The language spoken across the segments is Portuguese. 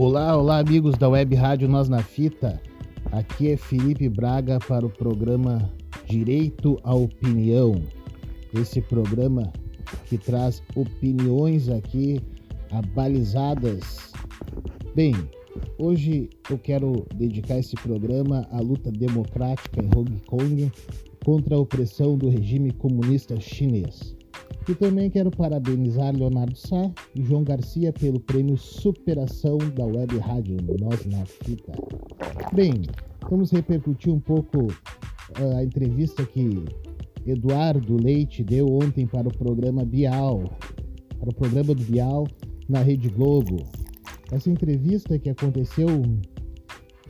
Olá, olá, amigos da Web Rádio Nós na Fita. Aqui é Felipe Braga para o programa Direito à Opinião. Esse programa que traz opiniões aqui abalizadas. Bem, hoje eu quero dedicar esse programa à luta democrática em Hong Kong contra a opressão do regime comunista chinês. E também quero parabenizar Leonardo Sá e João Garcia pelo prêmio Superação da Web Rádio Nós na Fita. Bem, vamos repercutir um pouco uh, a entrevista que Eduardo Leite deu ontem para o programa Bial, para o programa do Bial na Rede Globo. Essa entrevista que aconteceu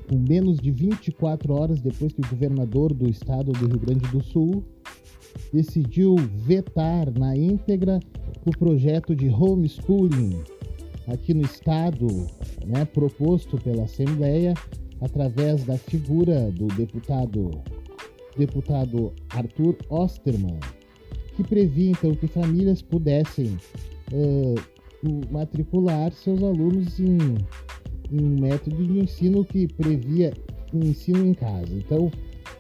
com menos de 24 horas depois que o governador do estado do Rio Grande do Sul decidiu vetar na íntegra o projeto de homeschooling aqui no estado, né, proposto pela Assembleia através da figura do deputado deputado Arthur Osterman, que previa então que famílias pudessem uh, matricular seus alunos em, em um método de ensino que previa um ensino em casa. Então,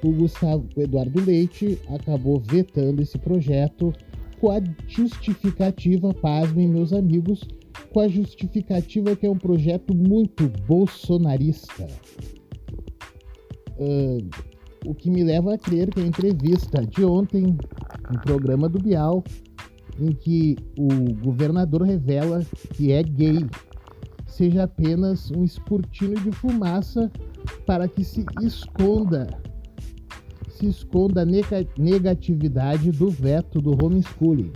o Gustavo Eduardo Leite acabou vetando esse projeto com a justificativa, pasmem meus amigos, com a justificativa que é um projeto muito bolsonarista. Uh, o que me leva a crer que a entrevista de ontem, no programa do Bial, em que o governador revela que é gay, seja apenas um escrutínio de fumaça para que se esconda se esconda a negatividade do veto do homeschooling.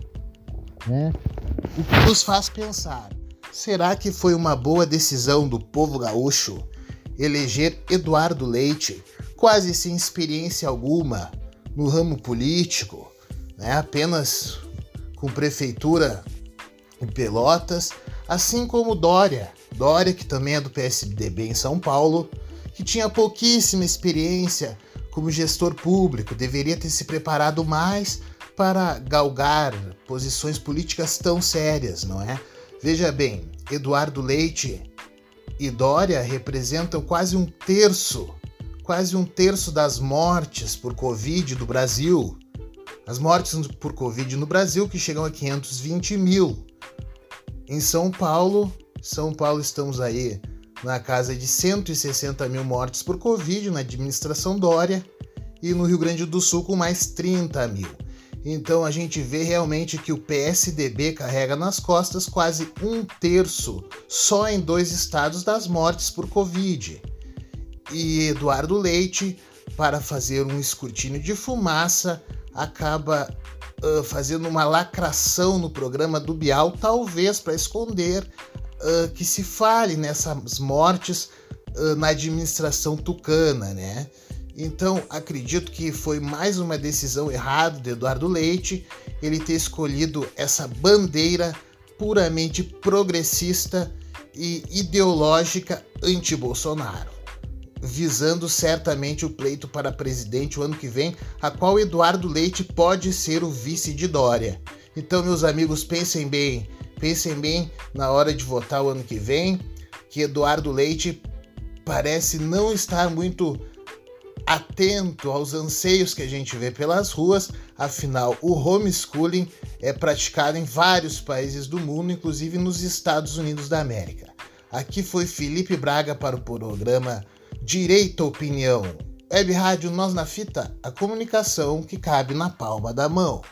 Né? O que nos faz pensar: será que foi uma boa decisão do povo gaúcho eleger Eduardo Leite, quase sem experiência alguma no ramo político, né? apenas com prefeitura em Pelotas, assim como Dória, Dória que também é do PSDB em São Paulo, que tinha pouquíssima experiência como gestor público, deveria ter se preparado mais para galgar posições políticas tão sérias, não é? Veja bem, Eduardo Leite e Dória representam quase um terço, quase um terço das mortes por Covid do Brasil. As mortes por Covid no Brasil que chegam a 520 mil. Em São Paulo, São Paulo estamos aí na casa de 160 mil mortes por Covid na administração Dória e no Rio Grande do Sul com mais 30 mil. Então a gente vê realmente que o PSDB carrega nas costas quase um terço só em dois estados das mortes por Covid. E Eduardo Leite, para fazer um escrutínio de fumaça, acaba uh, fazendo uma lacração no programa do Bial, talvez para esconder que se fale nessas mortes uh, na administração tucana, né? Então, acredito que foi mais uma decisão errada de Eduardo Leite ele ter escolhido essa bandeira puramente progressista e ideológica anti-Bolsonaro, visando certamente o pleito para presidente o ano que vem, a qual Eduardo Leite pode ser o vice de Dória. Então, meus amigos, pensem bem, Pensem bem na hora de votar o ano que vem, que Eduardo Leite parece não estar muito atento aos anseios que a gente vê pelas ruas, afinal, o homeschooling é praticado em vários países do mundo, inclusive nos Estados Unidos da América. Aqui foi Felipe Braga para o programa Direito à Opinião. Web Rádio Nós na Fita, a comunicação que cabe na palma da mão.